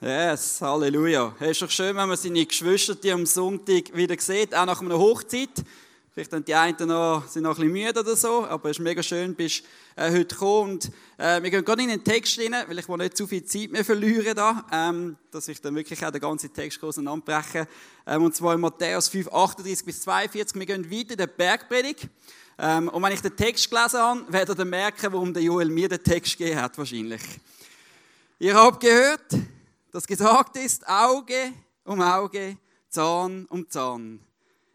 Yes, Halleluja. Es ist doch schön, wenn man seine Geschwister am Sonntag wieder sieht, auch nach einer Hochzeit. Vielleicht sind die einen noch, sind noch ein bisschen müde oder so, aber es ist mega schön, bist äh, heute gekommen. Und, äh, wir gehen gerade in den Text rein, weil ich will nicht zu viel Zeit mehr verlieren da, ähm, dass ich dann wirklich auch den ganzen Text auseinanderbreche. Ähm, und zwar in Matthäus 5, 38 bis 42. Wir gehen weiter in der Bergpredigt. Ähm, und wenn ich den Text gelesen habe, werdet ihr merken, warum der Joel mir den Text gegeben hat, wahrscheinlich. Ihr habt gehört, dass gesagt ist, Auge um Auge, Zahn um Zahn.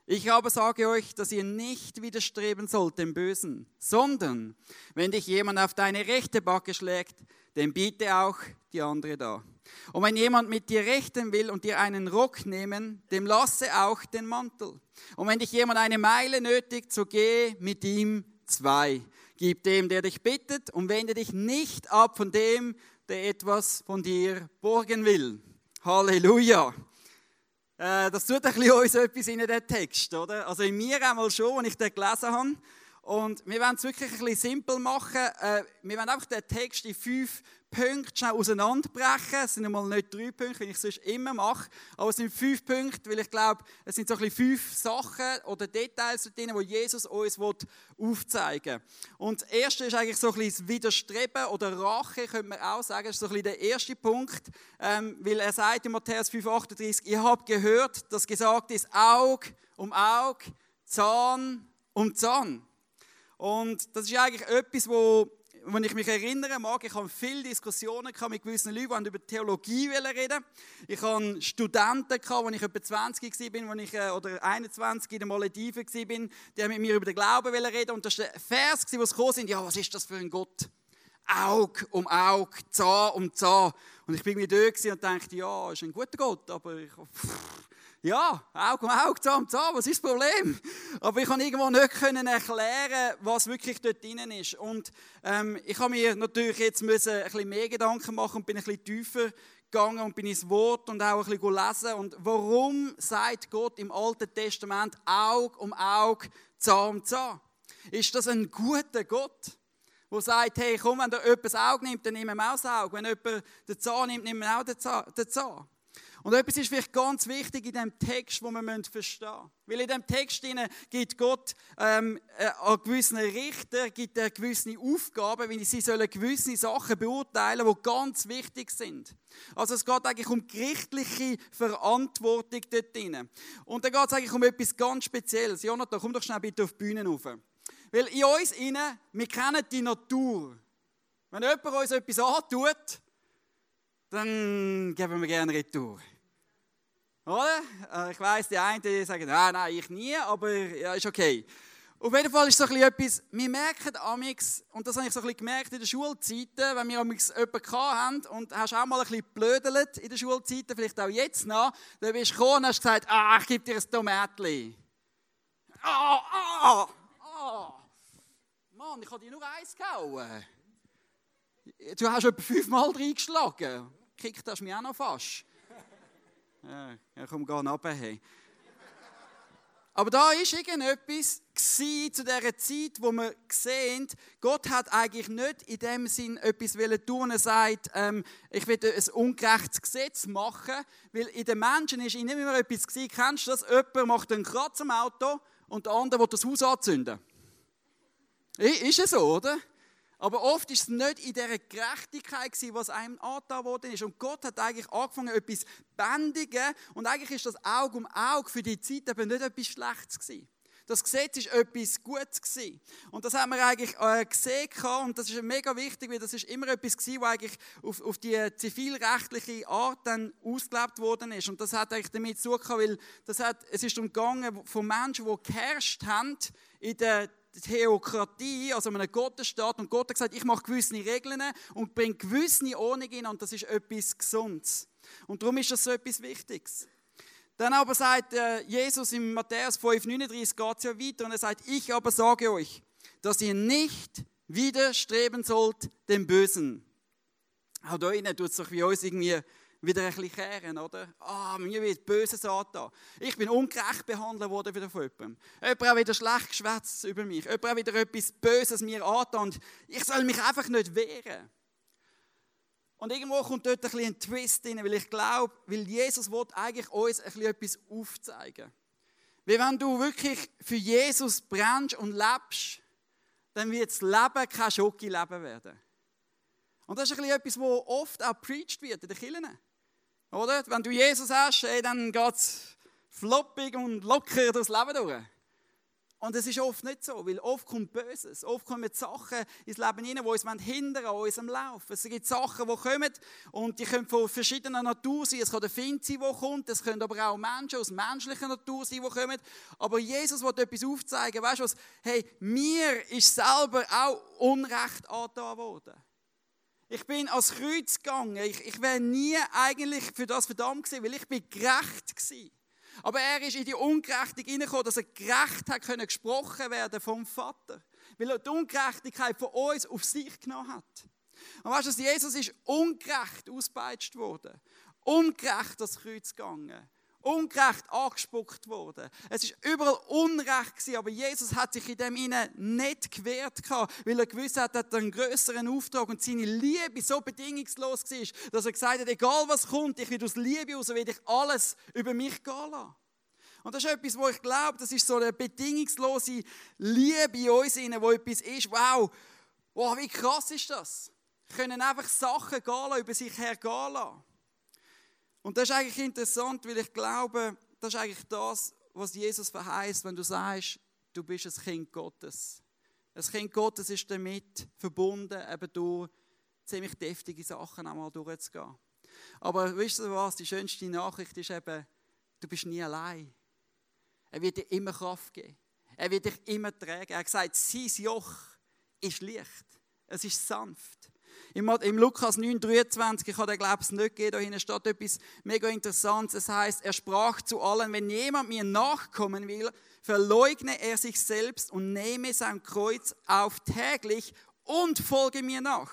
Ich aber sage euch, dass ihr nicht widerstreben sollt dem Bösen, sondern wenn dich jemand auf deine rechte Backe schlägt, dann biete auch die andere da. Und wenn jemand mit dir rechten will und dir einen Rock nehmen, dem lasse auch den Mantel. Und wenn dich jemand eine Meile nötigt, so geh mit ihm zwei. Gib dem, der dich bittet, und wende dich nicht ab von dem, der etwas von dir borgen will. Halleluja. Äh, das tut ein bisschen uns etwas in den Text, oder? Also in mir einmal schon, als ich den gelesen habe. Und wir wollen es wirklich ein bisschen simpel machen. Äh, wir wollen einfach den Text in fünf Punkte schnell auseinanderbrechen. Es sind einmal nicht drei Punkte, wie ich es sonst immer mache, aber es sind fünf Punkte, weil ich glaube, es sind so ein bisschen fünf Sachen oder Details drin, die Jesus uns aufzeigen will. Und das erste ist eigentlich so ein bisschen das Widerstreben oder Rache, könnte man auch sagen. Das ist so ein bisschen der erste Punkt, ähm, weil er sagt in Matthäus 5,38, ihr habt gehört, dass gesagt ist, Aug um Aug, Zahn um Zahn. Und das ist eigentlich etwas, wo wenn ich mich erinnern mag, ich habe viele Diskussionen mit gewissen Leuten, die über Theologie reden. Ich hatte Studenten, als ich etwa 20 war, ich, äh, oder 21 in den Malediven war, die haben mit mir über den Glauben reden. Und das war der Vers, wo sie gekommen sind, ja, was ist das für ein Gott? Aug um Aug, Zahn um Zahn. Und ich bin mir da und dachte, ja, ist ein guter Gott, aber ich, pff, ja, Auge um Auge, Zahn um Zahn, was ist das Problem? Aber ich konnte irgendwo nicht erklären, was wirklich dort drin ist. Und ähm, ich habe mir natürlich jetzt müssen ein bisschen mehr Gedanken machen und bin ein bisschen tiefer gegangen und bin ins Wort und auch ein bisschen lesen. Und warum sagt Gott im Alten Testament Auge um Auge, Zahn um Zahn? Ist das ein guter Gott? der sagt, hey, komm, wenn dir jemand das Auge nimmt, dann nimm ihm auch das Auge. Wenn jemand den Zahn nimmt, nimm ihm auch den Zahn. Und etwas ist vielleicht ganz wichtig in dem Text, wo wir verstehen müssen. Weil in dem Text gibt Gott ähm, äh, an gewissen Richter gibt er gewisse Aufgaben, wie sie sollen gewisse Sachen beurteilen, die ganz wichtig sind. Also es geht eigentlich um gerichtliche Verantwortung dort drin. Und da geht es eigentlich um etwas ganz Spezielles. Jonathan, komm doch schnell bitte auf die Bühne rauf. Weil in uns innen, wir kennen die Natur. Wenn jemand uns etwas antut, dann geben wir gerne Retour. Oder? Äh, ich weiss, die einen sagen, nein, nein, ich nie, aber ja, ist okay. Auf jeden Fall ist so etwas, wir merken amix, und das habe ich so ein gemerkt in den Schulzeiten, wenn wir amix jemanden haben und hast auch mal ein bisschen blödelt in den Schulzeiten, vielleicht auch jetzt noch, dann bist du gekommen und hast gesagt, ah, ich gebe dir ein Tomatli. Ah, ah, ah. Mann, ich habe dir nur eins gehauen. Du hast etwa fünfmal reingeschlagen. Kickt du mich auch noch fast. Ja, komm, geh runter. Hey. Aber da war irgendetwas zu dieser Zeit, wo wir sehen, Gott hat eigentlich nicht in dem Sinn etwas tun Er sagt, ähm, ich will ein ungerechtes Gesetz machen, weil in den Menschen ist immer etwas gewesen. Kennst du das? Jemand macht einen Kratz am Auto und der andere will das Haus anzünden. Ist es so, oder? Aber oft ist es nicht in dieser Gerechtigkeit, was einem angetan worden ist. Und Gott hat eigentlich angefangen, etwas zu bändigen. Und eigentlich ist das Auge um Auge für die Zeit eben nicht etwas Schlechtes gewesen. Das Gesetz war etwas Gutes. Gewesen. Und das haben wir eigentlich äh, gesehen. Und das ist mega wichtig, weil das ist immer etwas gewesen, was eigentlich auf, auf die zivilrechtliche Art dann ausgelebt worden ist. Und das hat eigentlich damit zu tun, weil das hat, es ist umgegangen von Menschen, die geherrscht haben in der Theokratie, also einem Gottesstaat, und Gott hat gesagt, ich mache gewisse Regeln und bringe gewisse Ordnung in und das ist etwas Gesundes. Und darum ist das so etwas Wichtiges. Dann aber sagt äh, Jesus in Matthäus 5,39 geht es ja weiter und er sagt, ich aber sage euch, dass ihr nicht widerstreben sollt dem Bösen. Auch da innen tut es sich wie uns irgendwie wieder ein bisschen kehren, oder? Ah, mir wird böses Satan. Ich bin ungerecht behandelt worden wieder von jemandem. Jemand hat wieder schlecht geschwätzt über mich. Jemand hat wieder etwas Böses mir angetan ich soll mich einfach nicht wehren. Und irgendwo kommt dort ein, bisschen ein Twist rein, weil ich glaube, weil Jesus will eigentlich uns ein bisschen etwas aufzeigen. Weil wenn du wirklich für Jesus brennst und lebst, dann wird das Leben kein Schoki-Leben werden. Und das ist ein bisschen etwas, was oft auch preached wird in den Kirchen. Oder? Wenn du Jesus hast, ey, dann geht es floppig und locker durchs Leben durch. Und es ist oft nicht so, weil oft kommt Böses, oft kommen Sachen ins Leben hinein, die uns hindern an unserem Lauf. Es gibt Sachen, die kommen und die können von verschiedener Natur sein. Es kann der Find sein, der kommt, es können aber auch Menschen aus menschlicher Natur sein, die kommen. Aber Jesus will etwas aufzeigen. Weißt du was? Hey, mir ist selber auch Unrecht angetan worden. Ich bin als Kreuz gegangen. Ich, ich wäre nie eigentlich für das verdammt gewesen, weil ich bin gerecht gewesen. Aber er ist in die Ungerechtigkeit hineingekommen, dass er gerecht hat können gesprochen werden vom Vater. Weil er die Ungerechtigkeit von uns auf sich genommen hat. Und weißt du, Jesus ist ungerecht ausgepeitscht worden. Ungerecht das Kreuz gegangen ungerecht angespuckt worden. Es ist überall Unrecht gewesen, aber Jesus hat sich in dem ihnen nicht gewehrt weil er gewusst hat, er einen größeren Auftrag und seine Liebe so bedingungslos war, dass er gesagt hat, egal was kommt, ich will aus Liebe raus, will ich alles über mich gehen lassen. Und das ist etwas, wo ich glaube, das ist so eine bedingungslose Liebe in uns, wo etwas ist, wow, wow, wie krass ist das? Wir können einfach Sachen gehen lassen, über sich hergehen lassen. Und das ist eigentlich interessant, weil ich glaube, das ist eigentlich das, was Jesus verheißt, wenn du sagst, du bist ein Kind Gottes. Ein Kind Gottes ist damit verbunden, eben durch ziemlich deftige Sachen einmal durchzugehen. Aber wisst ihr was? Die schönste Nachricht ist eben, du bist nie allein. Er wird dir immer Kraft geben. Er wird dich immer tragen. Er hat gesagt, sein Joch ist leicht. Es ist sanft. Im, im Lukas 9,23, ich habe den glaube ich nicht gegeben, da hinten steht etwas mega Interessantes. Es heißt, er sprach zu allen, wenn jemand mir nachkommen will, verleugne er sich selbst und nehme sein Kreuz auf täglich und folge mir nach.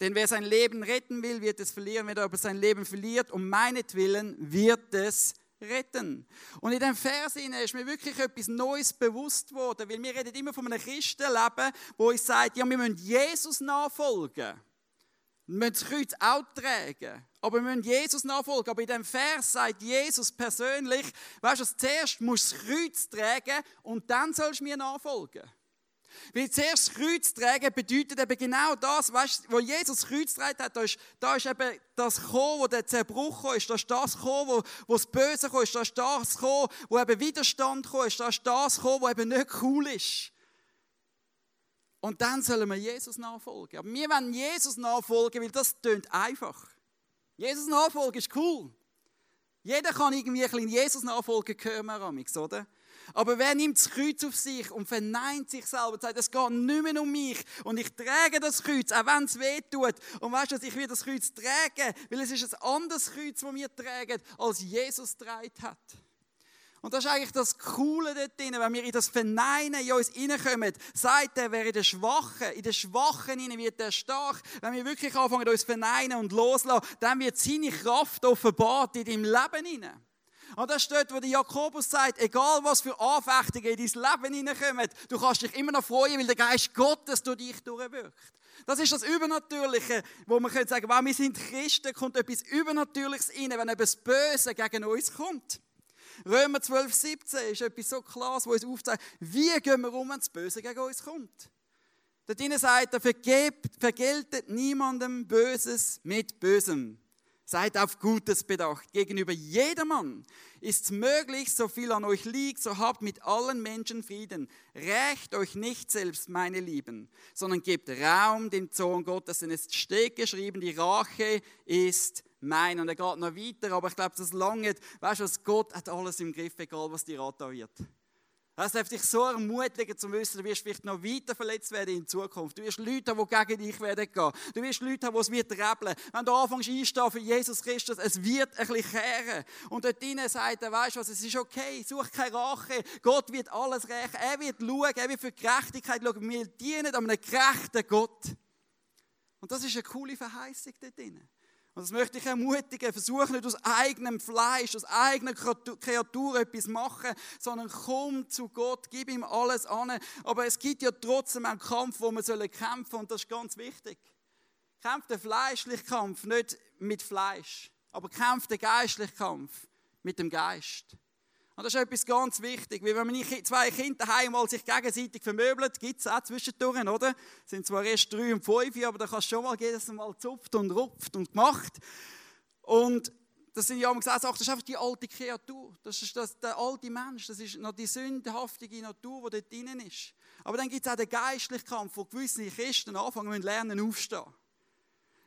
Denn wer sein Leben retten will, wird es verlieren. Wer aber sein Leben verliert, um meinetwillen, wird es retten. Und in dem Vers ist mir wirklich etwas Neues bewusst worden, weil wir reden immer von einem Christenleben, wo ich sage, ja, wir müssen Jesus nachfolgen. Wir müssen das Kreuz auch tragen. Aber wir müssen Jesus nachfolgen. Aber in dem Vers sagt Jesus persönlich, weißt du, zuerst musst du das Kreuz tragen und dann sollst du mir nachfolgen. Weil zuerst Kreuz tragen bedeutet eben genau das, weißt, wo Jesus Kreuz trägt hat, da ist, da ist eben das gekommen, wo der Zerbruch ist, da ist das gekommen, wo, wo das Böse gekommen ist, da ist das gekommen, wo eben Widerstand gekommen ist, da ist das gekommen, wo eben nicht cool ist. Und dann sollen wir Jesus nachfolgen. Aber wir wollen Jesus nachfolgen, weil das tönt einfach. Jesus nachfolgen ist cool. Jeder kann irgendwie ein bisschen Jesus nachfolgen, hören wir oder? Aber wer nimmt das Kreuz auf sich und verneint sich selber sagt, es geht nicht mehr um mich und ich trage das Kreuz, auch wenn es weh tut. Und weißt du, ich will das Kreuz tragen, weil es ist ein anderes Kreuz, das wir tragen, als Jesus getragen hat. Und das ist eigentlich das Coole dort drin, wenn wir in das Verneinen in uns hineinkommen, sagt er, wer in der Schwachen, in der Schwachen hinein wird er stark. Wenn wir wirklich anfangen, uns verneinen und loslassen, dann wird seine Kraft offenbart in deinem Leben hinein. Und das steht, wo der Jakobus sagt, egal was für Anfechtungen in dein Leben hineinkommen, du kannst dich immer noch freuen, weil der Geist Gottes durch dich durchwirkt. Das ist das Übernatürliche, wo man könnte sagen, wow, wir sind Christen, kommt etwas Übernatürliches rein, wenn etwas Böse gegen uns kommt. Römer 12, 17 ist etwas so klares, wo uns aufzeigt, wie gehen wir um, wenn das Böse gegen uns kommt. Dort sagt er, vergeltet niemandem Böses mit Bösem. Seid auf Gutes bedacht. Gegenüber jedermann ist es möglich, so viel an euch liegt, so habt mit allen Menschen Frieden. Rächt euch nicht selbst, meine Lieben, sondern gebt Raum dem Zorn Gottes, denn es steht geschrieben, die Rache ist mein. Und er geht noch weiter, aber ich glaube, das lange. Weißt du? Gott hat alles im Griff, egal was dir da wird. Das darf dich so ermutigen, zu wissen, du wirst vielleicht noch weiter verletzt werden in Zukunft. Du wirst Leute haben, die gegen dich werden gehen. Du wirst Leute haben, die es wird rebeln. Wenn du anfängst einstehen für Jesus Christus, es wird ein bisschen kehren. Und dort drinnen sagt er, weißt du was, es ist okay, such keine Rache. Gott wird alles rächen. Er wird schauen, er wird für Gerechtigkeit schauen. Wir dienen einem gerechten Gott. Und das ist eine coole Verheißung dort drinnen. Und das möchte ich ermutigen. Versuch nicht aus eigenem Fleisch, aus eigener Kreatur etwas machen, sondern komm zu Gott, gib ihm alles an. Aber es gibt ja trotzdem einen Kampf, wo wir kämpfen sollen und das ist ganz wichtig. Kämpft den fleischlichen Kampf nicht mit Fleisch, aber kämpft den geistlichen Kampf mit dem Geist. Und das ist etwas ganz wichtig, weil wenn man zwei Kinder daheim mal sich gegenseitig vermöbelt, gibt es auch zwischendurch, oder? Es sind zwar erst drei und fünf, aber da kannst du schon mal jedes Mal zupft und rupft und gemacht. Und das sind ja auch gesagt, das ist einfach die alte Kreatur. Das ist das, der alte Mensch. Das ist noch die sündhaftige Natur, die dort drinnen ist. Aber dann gibt es auch den geistlichen Kampf, wo gewisse Christen anfangen müssen lernen aufstehen.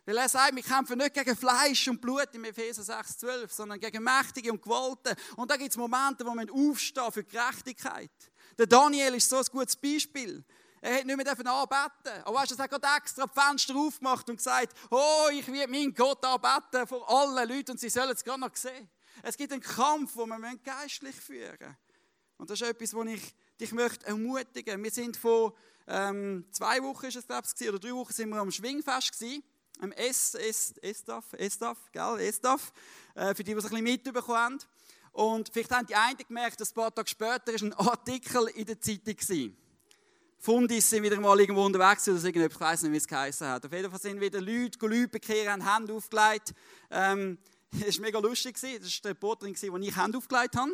Weil er sagt, wir kämpfen nicht gegen Fleisch und Blut im Epheser 6, 12, sondern gegen Mächtige und Gewalten. Und da gibt es Momente, wo wir aufstehen für Gerechtigkeit. Der Daniel ist so ein gutes Beispiel. Er hat nicht mehr anbeten. Aber weißt du, er hat gerade extra die Fenster aufgemacht und gesagt, oh, ich will meinen Gott anbeten vor allen Leuten und sie sollen es gerade noch sehen. Es gibt einen Kampf, den wir geistlich führen müssen. Und das ist etwas, wo ich dich möchte ermutigen. Wir sind vor ähm, zwei Wochen, ist es, glaube ich, oder drei Wochen sind wir am Schwingfest gewesen am S, S, Estaf, Estaf, gell, Estaf, äh, für die, die es ein bisschen mitbekommen haben. Und vielleicht haben die einen gemerkt, dass ein paar Tage später ein Artikel in der Zeitung war. Fundis sind wieder mal irgendwo unterwegs oder irgendetwas, ich weiß nicht, wie es geheißen hat. Auf jeden Fall sind wieder Leute, Leute bekehren, haben Hände aufgelegt. Ähm, es war mega lustig. Das war die Reporterin, die ich Hände aufgelegt habe.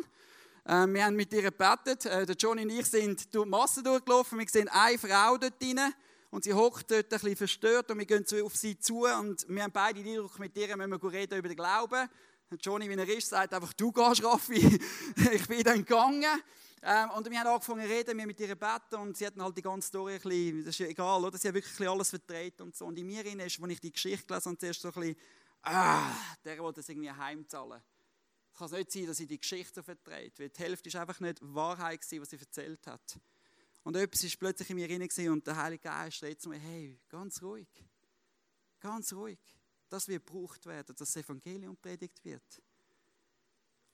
Ähm, wir haben mit ihr gebetet. Äh, der Johnny und ich sind durch die Masse durchgelaufen. Wir sehen eine Frau dort drin und sie hockt dort ein bisschen verstört und wir gehen auf sie zu und wir haben beide den Eindruck, mit ihr müssen wir reden über den Glauben. Und Johnny, wie er ist, sagt einfach, du gehst, Raffi. ich bin dann gegangen. Ähm, und wir haben angefangen zu reden, wir mit ihr beten und sie hatten halt die ganze Story ein bisschen, das ist ja egal, oder? Sie hat wirklich alles vertreten und so. Und in mir ist, als ich die Geschichte gelesen habe, zuerst so ein bisschen, ah, der wollte das irgendwie heimzahlen. Es kann nicht sein, dass sie die Geschichte so verträgt, weil die Hälfte ist einfach nicht Wahrheit gewesen, was sie erzählt hat. Und etwas ist plötzlich in mir drin und der Heilige Geist redet zu mir, hey, ganz ruhig, ganz ruhig. Das wird gebraucht werden, dass das Evangelium predigt wird.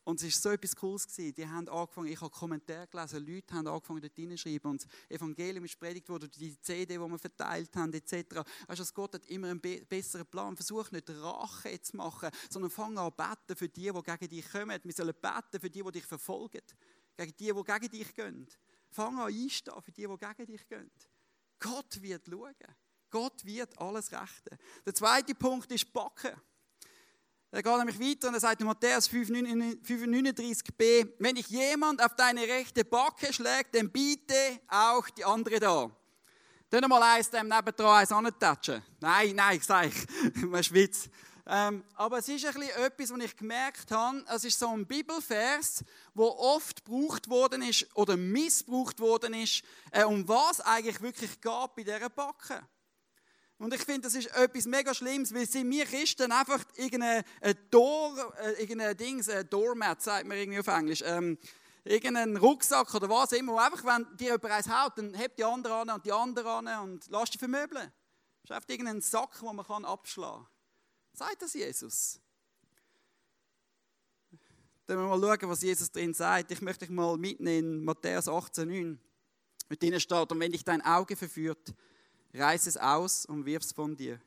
Und es war so etwas Cooles. Gewesen. Die haben angefangen, ich habe Kommentare gelesen, Leute haben angefangen dort hineinschreiben und das Evangelium ist predigt worden, die CD, die wir verteilt haben, etc. Weißt du, Gott hat immer einen besseren Plan. Versuch nicht Rache zu machen, sondern fang an beten für die, die gegen dich kommen. Wir sollen beten für die, die dich verfolgen, gegen die, die gegen dich gehen. Fang an einstehen für die, die gegen dich gehen. Gott wird schauen. Gott wird alles rechten. Der zweite Punkt ist Backen. Er geht nämlich weiter und er sagt in Matthäus 5,39b, wenn dich jemand auf deine rechte Backe schlägt, dann biete auch die andere da. Dann mal eins dem nebendran eins antatschen. Nein, nein, ich sage ich, man schwitzt. Ähm, aber es ist ein bisschen etwas, was ich gemerkt habe. Es ist so ein Bibelvers, wo oft gebraucht worden ist oder missbraucht worden ist, äh, um was eigentlich wirklich geht bei dieser Backe. Und ich finde, das ist etwas mega Schlimmes, weil sind wir Christen einfach irgendein Door, äh, irgendein Dings, ein Doormat, sagt man irgendwie auf Englisch, ähm, irgendeinen Rucksack oder was immer, wo einfach, wenn dir jemand eins haut, dann hebt die andere an und die andere an und lass dich vermöbeln. Das ist einfach irgendein Sack, den man abschlagen kann. Sagt das Jesus? Dann wir mal schauen, was Jesus drin sagt. Ich möchte dich mal mitnehmen in Matthäus 18,9. Mit denen steht, und wenn dich dein Auge verführt, reiß es aus und wirf es von dir.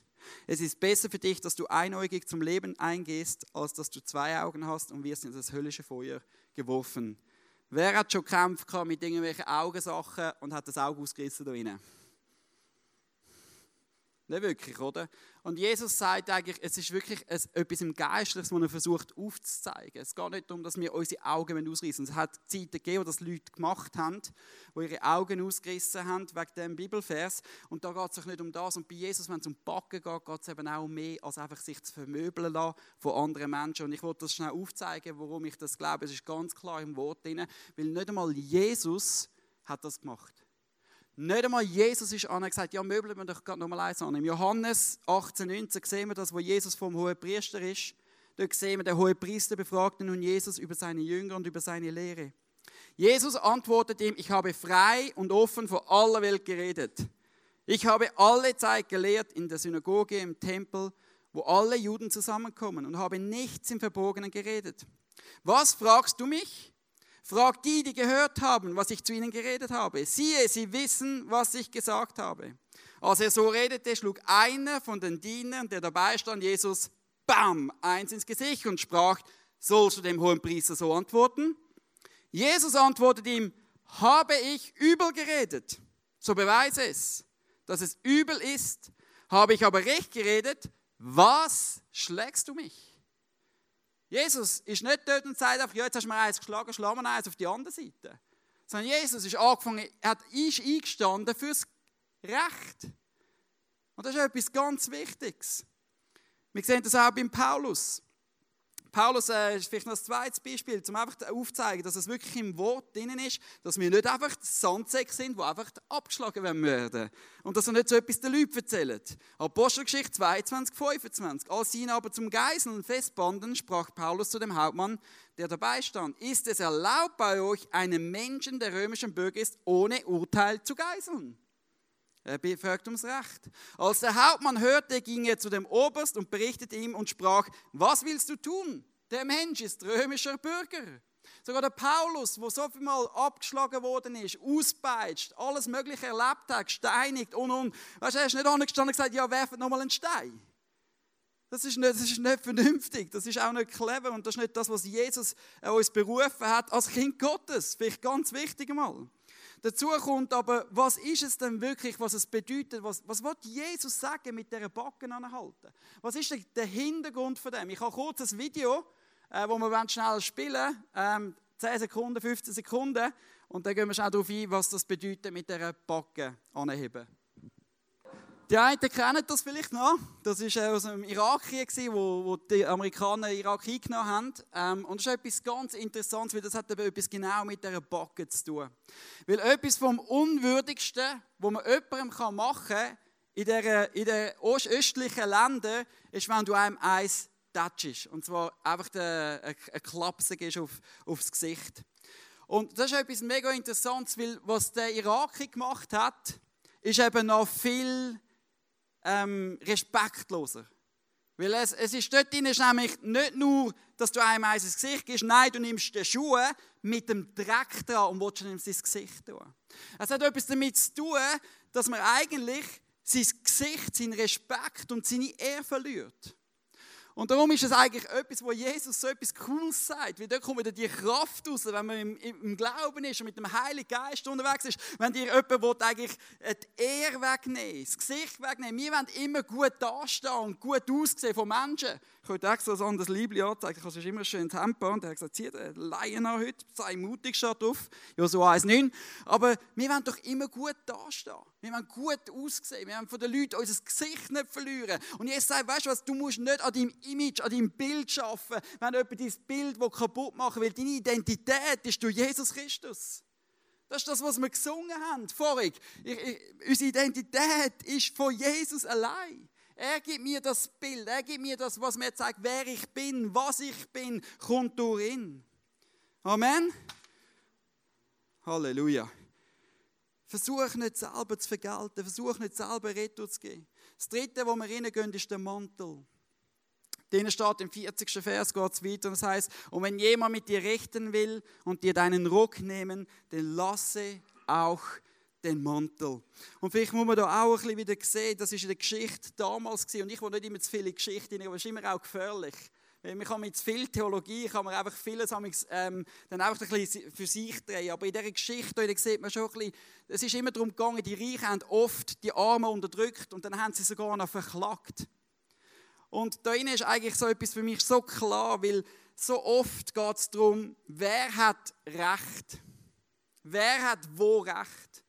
Es ist besser für dich, dass du einäugig zum Leben eingehst, als dass du zwei Augen hast und wirst in das höllische Feuer geworfen. Wer hat schon gekämpft mit irgendwelchen Augensachen und hat das Auge ausgerissen da drinnen? Nicht wirklich, oder? Und Jesus sagt eigentlich, es ist wirklich etwas im Geistlichen, was er versucht aufzuzeigen. Es geht nicht darum, dass wir unsere Augen ausreißen. Es hat Zeiten gegeben, wo das Leute gemacht haben, wo ihre Augen ausgerissen haben wegen dem Bibelvers. Und da geht es nicht um das. Und bei Jesus, wenn es um Backen geht, geht es eben auch um mehr, als einfach sich zu vermöbeln lassen von anderen Menschen. Und ich wollte das schnell aufzeigen, warum ich das glaube. Es ist ganz klar im Wort drin, weil nicht einmal Jesus hat das gemacht. Nicht einmal Jesus ist an und gesagt, ja, möbeln wir doch gerade nochmal eins an. Im Johannes 18, 19 sehen wir das, wo Jesus vom hohen Priester ist. Dort sehen wir, der hohe Priester befragte nun Jesus über seine Jünger und über seine Lehre. Jesus antwortet ihm, ich habe frei und offen vor aller Welt geredet. Ich habe alle Zeit gelehrt in der Synagoge, im Tempel, wo alle Juden zusammenkommen und habe nichts im Verborgenen geredet. Was fragst du mich? Fragt die, die gehört haben, was ich zu ihnen geredet habe. Siehe, sie wissen, was ich gesagt habe. Als er so redete, schlug einer von den Dienern, der dabei stand, Jesus, bam, eins ins Gesicht und sprach, sollst du dem hohen Priester so antworten? Jesus antwortet ihm, habe ich übel geredet, so beweise es, dass es übel ist. Habe ich aber recht geredet, was schlägst du mich? Jesus ist nicht dort und sagt einfach, ja, jetzt hast du mir eins geschlagen, schlag mir eins auf die andere Seite. Sondern Jesus ist angefangen, er hat, ist eingestanden fürs Recht. Und das ist etwas ganz Wichtiges. Wir sehen das auch beim Paulus. Paulus äh, ist vielleicht noch das zweite Beispiel, um einfach aufzuzeigen, dass es wirklich im Wort drin ist, dass wir nicht einfach Sandsäcke sind, die einfach abgeschlagen werden Und dass er nicht so etwas den Leuten erzählt. Apostelgeschichte 22, 25. Als sie ihn aber zum Geiseln festbanden, sprach Paulus zu dem Hauptmann, der dabei stand, ist es erlaubt bei euch, einen Menschen, der römischen Bürger ist, ohne Urteil zu geiseln? Er befragt ums Recht. Als der Hauptmann hörte, ging er zu dem Oberst und berichtete ihm und sprach, was willst du tun? Der Mensch ist römischer Bürger. Sogar der Paulus, wo so viel mal abgeschlagen worden ist, auspeitscht, alles Mögliche erlebt hat, gesteinigt und und. Weißt du, er ist nicht angestanden und gesagt, ja, werft nochmal einen Stein. Das ist, nicht, das ist nicht vernünftig, das ist auch nicht clever und das ist nicht das, was Jesus uns berufen hat als Kind Gottes. Vielleicht ganz wichtig mal. Dazu kommt aber, was ist es denn wirklich, was es bedeutet? Was, was will Jesus sagen mit dieser Backen anhalten? Was ist der Hintergrund von dem? Ich habe kurz ein Video, äh, wo wir schnell spielen ähm, 10 Sekunden, 15 Sekunden. Und dann gehen wir schnell darauf ein, was das bedeutet mit dieser Backen anheben. Die einen kennen das vielleicht noch. Das war aus dem Irakkrieg, wo, wo die Amerikaner Irak eingenommen haben. Ähm, und das ist etwas ganz Interessantes, weil das hat eben etwas genau mit dieser Backe zu tun. Weil etwas vom Unwürdigsten, was man jemandem machen kann, in den in der östlichen Ländern, ist, wenn du einem eins tätschst. Und zwar einfach eine, eine Klapse gibst auf, aufs Gesicht. Und das ist etwas mega Interessantes, weil was der Iraki gemacht hat, ist eben noch viel ähm, respektloser. Weil es, es ist dort drin, ist nämlich nicht nur, dass du einem eins ins Gesicht gibst, nein, du nimmst die Schuhe mit dem Dreck dran und willst ihm ins Gesicht tun. Es hat etwas damit zu tun, dass man eigentlich sein Gesicht, seinen Respekt und seine Ehre verliert. Und darum ist es eigentlich etwas, wo Jesus so etwas Cooles sagt. Weil da kommt wieder die Kraft raus, wenn man im, im, Glauben ist und mit dem Heiligen Geist unterwegs ist. Wenn dir jemand will, eigentlich die Ehre wegnehmen, das Gesicht wegnehmen. Wir wollen immer gut dastehen und gut aussehen von Menschen. Ich wollte extra so ein Liebling anzeigen, ich habe immer schön Tempo. Und er hat gesagt, zieh den Laien an heute, sei mutig, steht drauf. Ja, so eins nicht. Aber wir wollen doch immer gut dastehen. Wir wollen gut aussehen. Wir wollen von den Leuten unser Gesicht nicht verlieren. Und Jesus sagt, weißt du was, du musst nicht an deinem Image, an deinem Bild arbeiten, wenn jemand dein Bild kaputt machen will. Deine Identität ist durch Jesus Christus. Das ist das, was wir gesungen haben vorhin. unsere Identität ist von Jesus allein. Er gibt mir das Bild, er gibt mir das, was mir zeigt, wer ich bin, was ich bin, kommt durch ihn. Amen. Halleluja. Versuch nicht selber zu vergelten, versuch nicht selber Retour zu geben. Das dritte, wo wir reingehen, ist der Mantel. Denen steht im 40. Vers geht es weiter und es heißt, und wenn jemand mit dir rechten will und dir deinen Rock nehmen, dann lasse auch den Mantel. Und vielleicht muss man da auch ein bisschen wieder sehen, das ist in der Geschichte damals gewesen. und ich will nicht immer zu viele Geschichten, aber es ist immer auch gefährlich. Man kann mit viel Theologie kann man einfach vieles ähm, dann einfach ein bisschen für sich drehen. Aber in dieser Geschichte da sieht man schon ein bisschen, es ist immer darum gegangen, die Reichen haben oft die Armen unterdrückt und dann haben sie sogar noch verklagt. Und da ist eigentlich so etwas für mich so klar, weil so oft geht es darum, wer hat Recht? Wer hat wo Recht?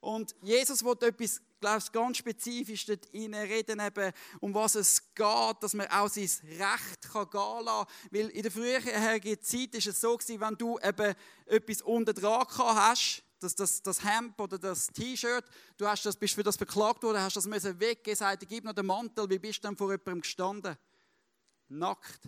Und Jesus wollte etwas, glaube ganz spezifisch dort reden, eben, um was es geht, dass man auch sein Recht gehen kann. Weil in der früheren Zeit war es so, gewesen, wenn du eben etwas unter dran hast, das, das, das Hemd oder das T-Shirt, du hast das, bist für das verklagt worden, hast das müssen weggeben, sagte, gib noch den Mantel, wie bist du denn vor jemandem gestanden? Nackt.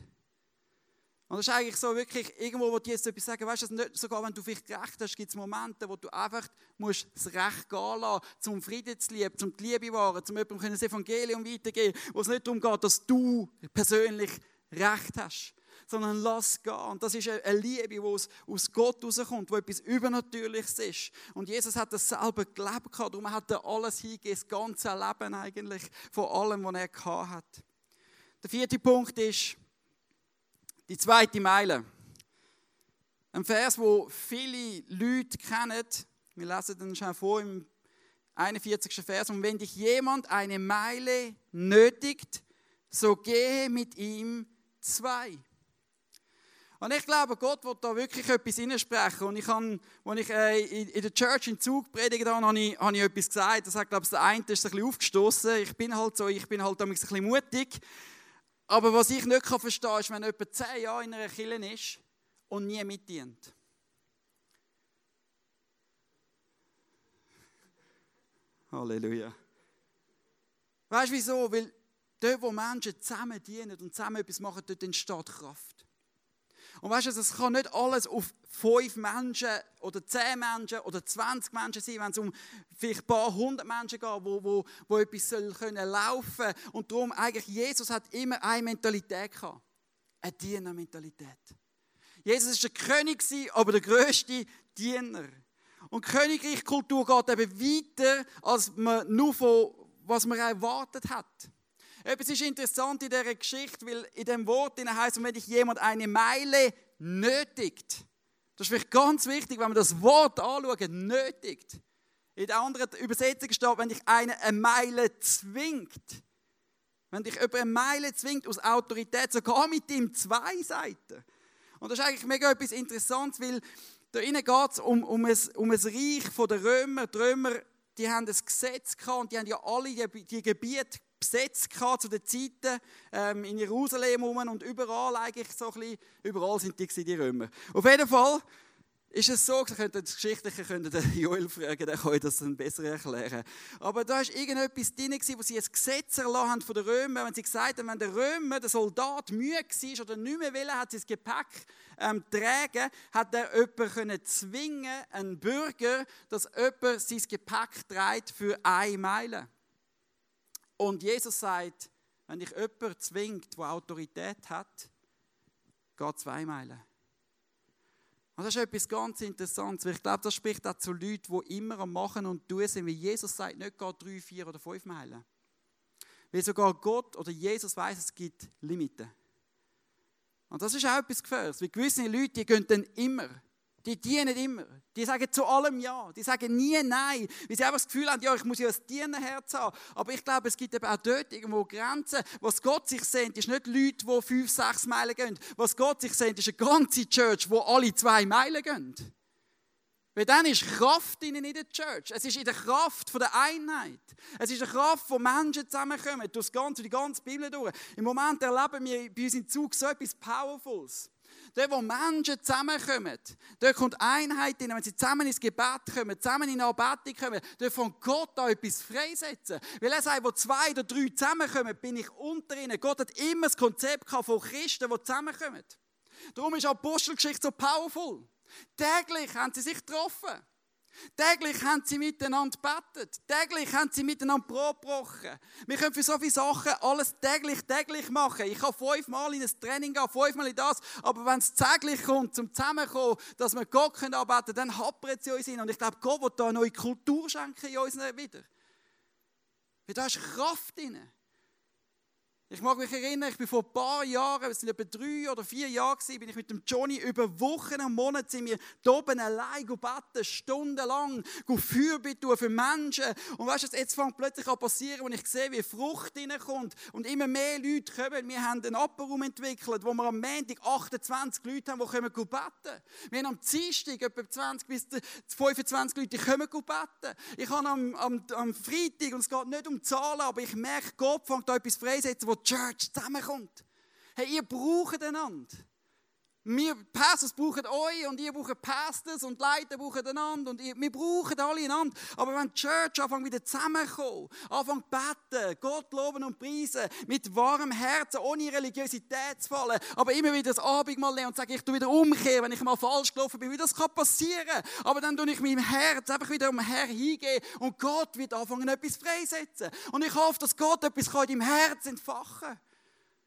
Und das ist eigentlich so wirklich, irgendwo wo jetzt etwas sagen, weißt du, nicht, sogar wenn du vielleicht gerecht hast, gibt es Momente, wo du einfach musst das Recht gehen lassen, zum Frieden zu lieben, zum die Liebe wahren, zum jemandem das Evangelium weitergeben, wo es nicht darum geht, dass du persönlich Recht hast, sondern lass gehen. Und das ist eine Liebe, die aus Gott rauskommt, wo etwas Übernatürliches ist. Und Jesus hat das selber gelebt, darum hat er alles hingegeben, das ganze Leben eigentlich, von allem, was er gehabt hat. Der vierte Punkt ist, die zweite Meile. Ein Vers, wo viele Leute kennen. Wir lesen den schon vor im 41. Vers. Und wenn dich jemand eine Meile nötigt, so gehe mit ihm zwei. Und ich glaube, Gott wird da wirklich etwas hineinsprechen. Und ich habe, als ich äh, in der Church in Zug predigt habe, habe ich, habe ich etwas gesagt. Das hat, glaube ich, der eine ist ein bisschen aufgestoßen. Ich bin halt so, ich bin halt ein bisschen mutig. Aber was ich nicht verstehen kann, ist, wenn jemand zehn Jahre in einer Kirche ist und nie mitdient. Halleluja. Weißt du wieso? Weil dort, wo Menschen zusammen dienen und zusammen etwas machen, dort entsteht Kraft. Und weißt du, es kann nicht alles auf fünf Menschen oder zehn Menschen oder 20 Menschen sein, wenn es um vielleicht ein paar hundert Menschen geht, wo, wo, wo etwas können laufen Und darum, eigentlich, Jesus hat immer eine Mentalität gehabt. Eine Dienermentalität. Jesus war der König, aber der größte Diener. Und Königreichkultur geht eben weiter, als man nur von, was man erwartet hat. Es ist interessant in dieser Geschichte, weil in dem Wort heißt, wenn dich jemand eine Meile nötigt. Das ist vielleicht ganz wichtig, wenn wir das Wort anschauen, nötigt. In der anderen Übersetzung steht, wenn dich eine, eine Meile zwingt. Wenn dich über eine Meile zwingt aus Autorität, sogar mit ihm zwei Seiten. Und das ist eigentlich mega etwas Interessantes, weil da innen geht es um, um, ein, um ein Reich der Römer. Die Römer, die haben ein Gesetz gehabt und die haben ja alle die, die Gebiete besetzt zu den Zeiten ähm, in Jerusalem und überall eigentlich so ein bisschen, überall sind die, die Römer. Auf jeden Fall ist es so, ihr könnt das Geschichtliche könnt den Joel fragen, der kann das dann besser erklären. Aber da ist irgendetwas drin, wo sie ein Gesetz erlassen haben von den Römern, wenn sie gesagt haben, wenn der Römer, der Soldat, müde war oder nicht mehr will, hat sein Gepäck ähm, tragen, hat er jemanden können zwingen, einen Bürger, dass jemand sein Gepäck trägt für eine Meile. Und Jesus sagt, wenn dich jemand zwingt, der Autorität hat, geht zwei Meilen. Und das ist etwas ganz Interessantes, weil ich glaube, das spricht auch zu Leuten, die immer am Machen und tun sind, wie Jesus sagt, nicht geht drei, vier oder fünf Meilen. Weil sogar Gott oder Jesus weiß, es gibt Limiten. Und das ist auch etwas Gefährliches, weil gewisse Leute, die gehen dann immer die dienen immer. Die sagen zu allem Ja. Die sagen nie Nein. Weil sie einfach das Gefühl haben, ja, ich muss ja ein Dienerherz haben. Aber ich glaube, es gibt eben auch dort irgendwo Grenzen. Was Gott sich sehnt, ist nicht Leute, die fünf, sechs Meilen gehen. Was Gott sich sehnt, ist eine ganze Church, wo alle zwei Meilen gehen. Weil dann ist Kraft in der Church. Es ist in der Kraft der Einheit. Es ist eine Kraft, wo Menschen zusammenkommen, durch das ganze, die ganze Bibel durch. Im Moment erleben wir bei uns im Zug so etwas Powerfuls. Dort, wo Menschen zusammenkommen, dort kommt Einheit in, wenn sie zusammen ins Gebet kommen, zusammen in Anbetung kommen, dort von Gott da etwas freisetzen. Weil er sagt, wo zwei oder drei zusammenkommen, bin ich unter ihnen. Gott hat immer das Konzept von Christen, die zusammenkommen. Darum ist Apostelgeschichte so powerful. Täglich haben sie sich getroffen. Täglich haben sie miteinander gebetet. Täglich haben sie miteinander Brot gebrochen. Wir können für so viele Sachen alles täglich, täglich machen. Ich kann fünfmal in ein Training gehen, fünfmal in das. Aber wenn es täglich kommt, zum Zusammenkommen, dass wir Gott können arbeiten können, dann happert sie uns hin. Und ich glaube, Gott wird da eine neue Kultur schenken in uns wieder. Weil da ist Kraft drin. Ich mag mich erinnern, ich bin vor ein paar Jahren, es sind etwa drei oder vier Jahre gewesen, bin ich mit dem Johnny über Wochen und Monate sind oben allein beten, stundenlang, Fürbitte für Menschen. Und weißt du, jetzt fängt plötzlich an passieren, wenn ich sehe, wie Frucht reinkommt und immer mehr Leute kommen. Wir haben einen Apparum entwickelt, wo wir am Montag 28 Leute haben, die kommen beten. Wir haben am Dienstag etwa 20 bis 25 Leute, die kommen beten. Ich habe am, am, am Freitag, und es geht nicht um Zahlen, aber ich merke, Gott fängt da etwas freisetzen, wo Church zusammenkommt. Hey, ihr braucht einander. Wir Pastors brauchen euch und ihr braucht Pastors und Leiter brauchen einander und ihr, wir brauchen alle einander. Aber wenn die Church anfängt wieder zusammenkommen, anfängt beten, Gott loben und preisen, mit warmem Herzen, ohne Religiosität zu fallen, aber immer wieder das Abendmahl nehmen und sagen, ich tu wieder umkehren, wenn ich mal falsch gelaufen bin, wie das kann passieren. Aber dann tue ich meinem Herz einfach wieder um Herr hingehen und Gott wird anfangen, etwas freisetzen. Und ich hoffe, dass Gott etwas in deinem Herz entfachen kann.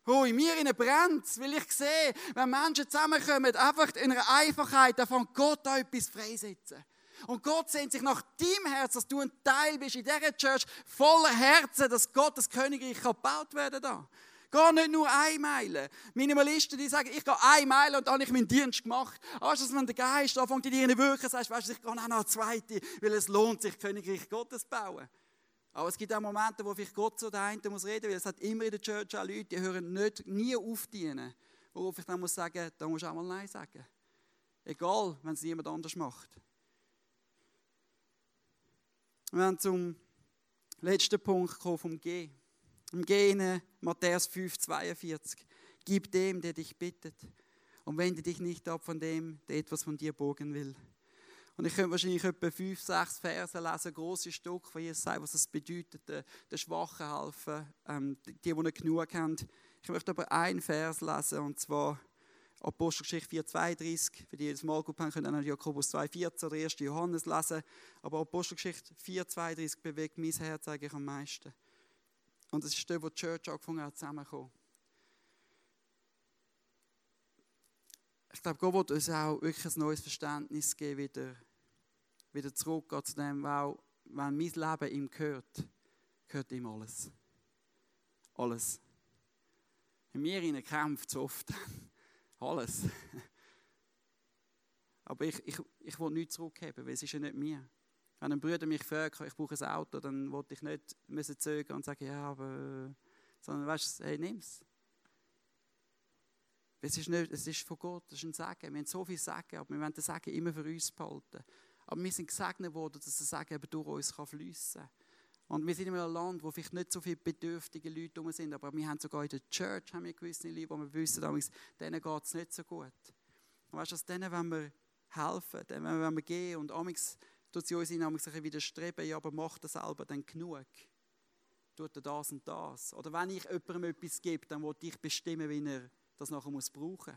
In mir brennt weil ich sehe, wenn Menschen zusammenkommen, einfach in einer Einfachheit, fängt Gott da etwas freisetzen. Und Gott sehnt sich nach deinem Herz, dass du ein Teil bist in dieser Church, voller Herzen, dass Gottes Königreich gebaut werden kann. Geh nicht nur eine Meile. Minimalisten, die sagen, ich gehe eine Meile und dann habe ich meinen Dienst gemacht. Weißt du, wenn der Geist anfängt in dir zu wirken, sagst weißt du, ich gehe auch noch eine zweite, weil es lohnt sich, Königreich Gottes zu bauen. Aber es gibt auch Momente, wo vielleicht Gott zu der muss reden, weil es hat immer in der Church auch Leute, die hören nicht, nie auf dienen. Worauf ich dann muss sagen, da musst du auch mal Nein sagen. Egal, wenn es jemand anders macht. Wir werden zum letzten Punkt kommen vom G. Im in Matthäus 5, 42. Gib dem, der dich bittet. Und wende dich nicht ab von dem, der etwas von dir borgen will. Und ich könnte wahrscheinlich etwa fünf, sechs Verse lesen, große Stück, wo Jesus sagt, was es bedeutet, den, Schwachen helfen, ähm, die, die nicht genug haben. Ich möchte aber einen Vers lesen, und zwar Apostelgeschichte 4,32. Für die, die das mal gut haben, können dann Jakobus 2,14 oder 1. Johannes lesen. Aber Apostelgeschichte 4,32 bewegt mein Herz eigentlich am meisten. Und das ist dort, wo die Church angefangen hat, zusammenzukommen. Ich glaube, Gott wird uns auch wirklich ein neues Verständnis geben, wieder, wieder zurückgehen zu dem, weil, wenn mein Leben ihm gehört, gehört ihm alles. Alles. In mir kämpft es oft. alles. Aber ich, ich, ich will nichts zurückgeben, weil es ist ja nicht mir. Wenn ein Bruder mich fragt, ich brauche ein Auto, dann wollte ich nicht müssen zögern und sagen, ja, aber... Sondern weißt du, hey, nimm's. Es ist, nicht, es ist von Gott, das ist ein Segen. Wir haben so viel Segen, aber wir wollen den Segen immer für uns behalten. Aber wir sind gesegnet worden, dass der Segen eben durch uns fließen kann. Und wir sind in einem Land, wo vielleicht nicht so viele bedürftige Leute rum sind, aber wir haben sogar in der Church haben wir gewisse Leute, wo wir wissen, denen geht es nicht so gut. Und weißt du, denen wollen wir helfen, denen wollen wir gehen und amigs tut sie uns in amigs widerstreben, ja, aber macht das selber dann genug. Tut er das und das. Oder wenn ich jemandem etwas gebe, dann will ich bestimmen, wie er das nachher brauchen muss.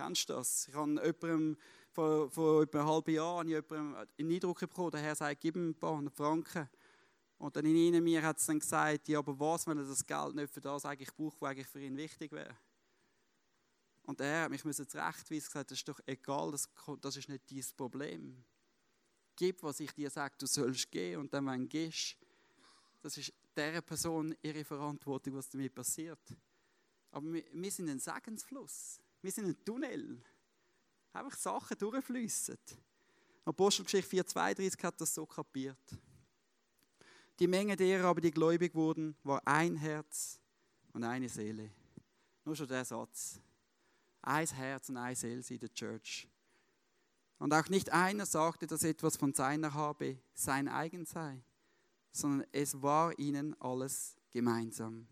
Kennst du das? Ich habe jemandem vor, vor etwa einem halben Jahr jemandem einen Eindruck bekommen, der Herr sagt, gib ihm ein paar Franken. Und dann in mir hat es dann gesagt, ja, aber was, wenn er das Geld nicht für das eigentlich braucht, was eigentlich für ihn wichtig wäre? Und der Herr hat mich zurechtweisen gesagt, das ist doch egal, das, das ist nicht dein Problem. Gib, was ich dir sage, du sollst gehen und dann, wenn du gehst, das ist dieser Person ihre Verantwortung, was damit passiert. Aber wir, wir sind ein Segensfluss. Wir sind ein Tunnel. Einfach Sachen durchfließen. Apostelgeschichte 4,32 hat das so kapiert. Die Menge derer aber, die gläubig wurden, war ein Herz und eine Seele. Nur schon der Satz. Ein Herz und eine Seele in der Church. Und auch nicht einer sagte, dass etwas von seiner habe sein eigen sei, sondern es war ihnen alles gemeinsam.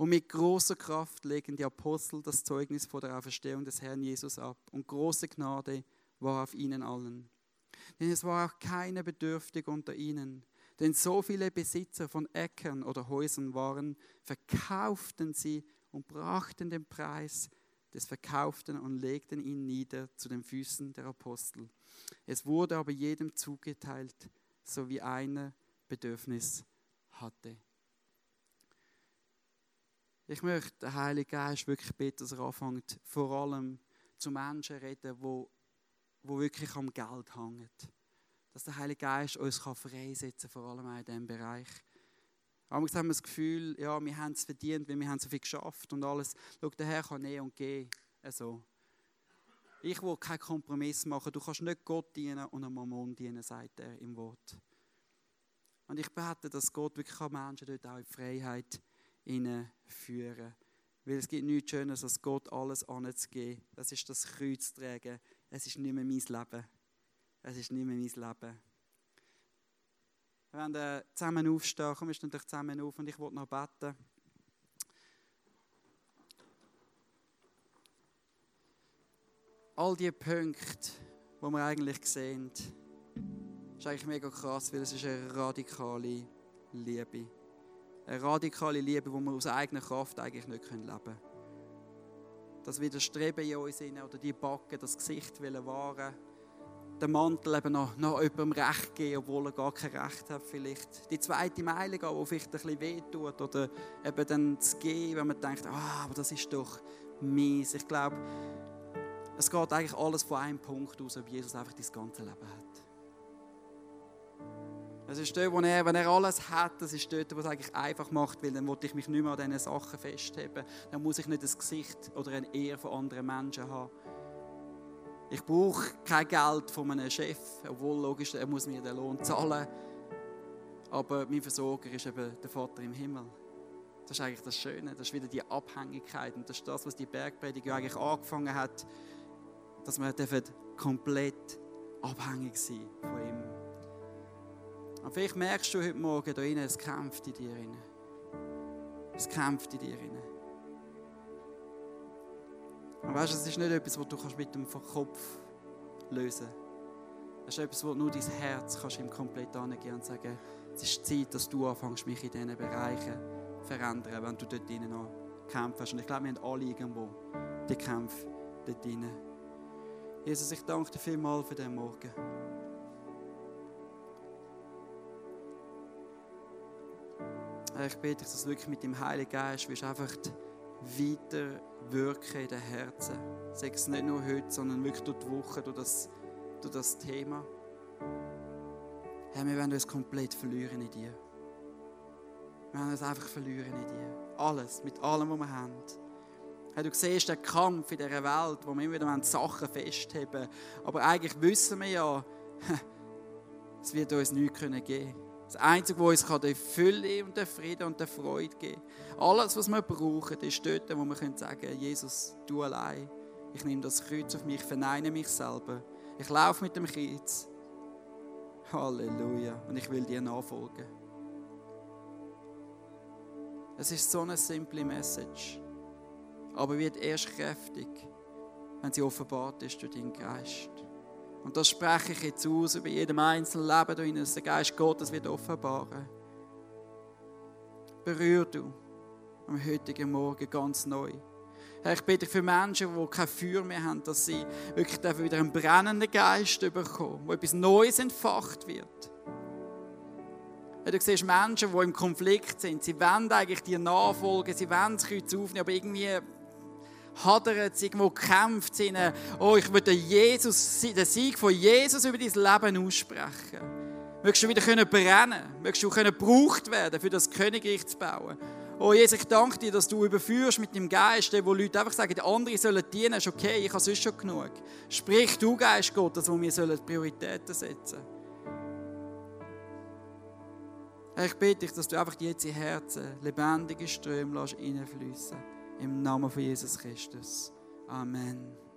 Und mit großer Kraft legen die Apostel das Zeugnis vor der Auferstehung des Herrn Jesus ab. Und große Gnade war auf ihnen allen. Denn es war auch keiner bedürftig unter ihnen. Denn so viele Besitzer von Äckern oder Häusern waren, verkauften sie und brachten den Preis des Verkauften und legten ihn nieder zu den Füßen der Apostel. Es wurde aber jedem zugeteilt, so wie einer Bedürfnis hatte. Ich möchte den Heiligen Geist wirklich bitten, dass er anfängt, vor allem zu Menschen zu reden, wo, wo wirklich am Geld hängen. Dass der Heilige Geist uns freisetzen kann, vor allem auch in diesem Bereich. Manchmal haben wir das Gefühl, ja, wir haben es verdient, weil wir haben so viel geschafft und alles. Schau, der Herr kann nehmen und gehen. Also, ich will keinen Kompromiss machen. Du kannst nicht Gott dienen und einem Mammon dienen, sagt er im Wort. Und ich bete, dass Gott wirklich Menschen dort auch in Freiheit führen. Weil es gibt nichts Schönes, als Gott alles anzugeben. Das ist das Kreuz tragen. Es ist nicht mehr mein Leben. Es ist nicht mehr mein Leben. Wir werden äh, zusammen aufstehen. Komm, wir stehen zusammen auf und ich will noch beten. All die Punkte, die wir eigentlich sehen, ist eigentlich mega krass, weil es ist eine radikale Liebe ist eine radikale Liebe, die wir aus eigener Kraft eigentlich nicht leben können. Das Widerstreben in uns oder die Backen, das Gesicht wollen wahren, den Mantel eben noch, noch jemandem Recht geben, obwohl er gar kein Recht hat vielleicht. Die zweite Meile gehen, die vielleicht ein bisschen wehtut oder eben dann zu gehen, wenn man denkt, ah, aber das ist doch mies. Ich glaube, es geht eigentlich alles von einem Punkt aus, ob Jesus einfach das ganze Leben hat. Es ist dort, wo er, wenn er alles hat, das ist dort, wo es eigentlich einfach macht, weil dann will ich mich nicht mehr an diesen Sachen festheben. Dann muss ich nicht das Gesicht oder eine Ehre von anderen Menschen haben. Ich brauche kein Geld von einem Chef, obwohl logisch, er muss mir den Lohn zahlen. Aber mein Versorger ist eben der Vater im Himmel. Das ist eigentlich das Schöne, das ist wieder die Abhängigkeit und das ist das, was die Bergpredigt eigentlich angefangen hat, dass wir komplett abhängig sein von ihm. Und vielleicht merkst du heute Morgen da es kämpft in dir. Es kämpft in dir. Und weißt du, es ist nicht etwas, was du mit dem Kopf lösen kannst. Es ist etwas, wo nur dein Herz kannst ihm komplett angehen und sagen, es ist Zeit, dass du anfängst, mich in diesen Bereichen zu verändern, wenn du dort drinnen noch kämpfst. Und ich glaube, wir haben alle irgendwo die Kämpfe dort drinnen. Jesus, ich danke dir vielmals für diesen Morgen. Ich bete, dass du wirklich mit dem Heiligen Geist wirst einfach weiter wirken in den Herzen. Sag es nicht nur heute, sondern wirklich durch die Woche, durch das, durch das Thema. Herr, wir werden uns komplett verlieren in dir. Wir werden uns einfach verlieren in dir. Alles, mit allem, was wir haben. Herr, du siehst den Kampf in dieser Welt, wo wir immer wieder Sachen festheben. Aber eigentlich wissen wir ja, es wird uns nichts geben können. Das Einzige, was uns die Fülle und den Frieden und die Freude geben kann. Alles, was wir brauchen, ist dort, wo wir sagen können, Jesus, du allein. Ich nehme das Kreuz auf mich, verneine mich selber. Ich laufe mit dem Kreuz. Halleluja. Und ich will dir nachfolgen. Es ist so eine simple Message, aber wird erst kräftig, wenn sie offenbart ist durch deinen Geist. Und das spreche ich jetzt aus über jedem einzelnen Leben, da dass der Geist Gottes wird offenbaren. Berühr du am heutigen Morgen ganz neu. Herr, ich bitte für Menschen, die kein Feuer mehr haben, dass sie wirklich wieder einen brennenden Geist bekommen, wo etwas Neues entfacht wird. Du siehst Menschen, die im Konflikt sind. Sie wollen eigentlich dir nachfolgen, sie wollen das Kreuz aufnehmen, aber irgendwie hadert, irgendwo kämpft, sie oh, ich den, Jesus, den Sieg von Jesus über dein Leben aussprechen. Möchtest du wieder können brennen? Möchtest du können gebraucht werden, für das Königreich zu bauen? Oh Jesus, ich danke dir, dass du überführst mit dem Geist, wo Leute einfach sagen, die anderen sollen dienen, ist okay, ich habe sonst schon genug. Sprich du, Geist Gottes, wo wir sollen Prioritäten setzen Herr, ich bitte dich, dass du einfach jetzt in Herzen lebendige Ströme reinfließen lässt. Im Namen von Jesus Christus. Amen.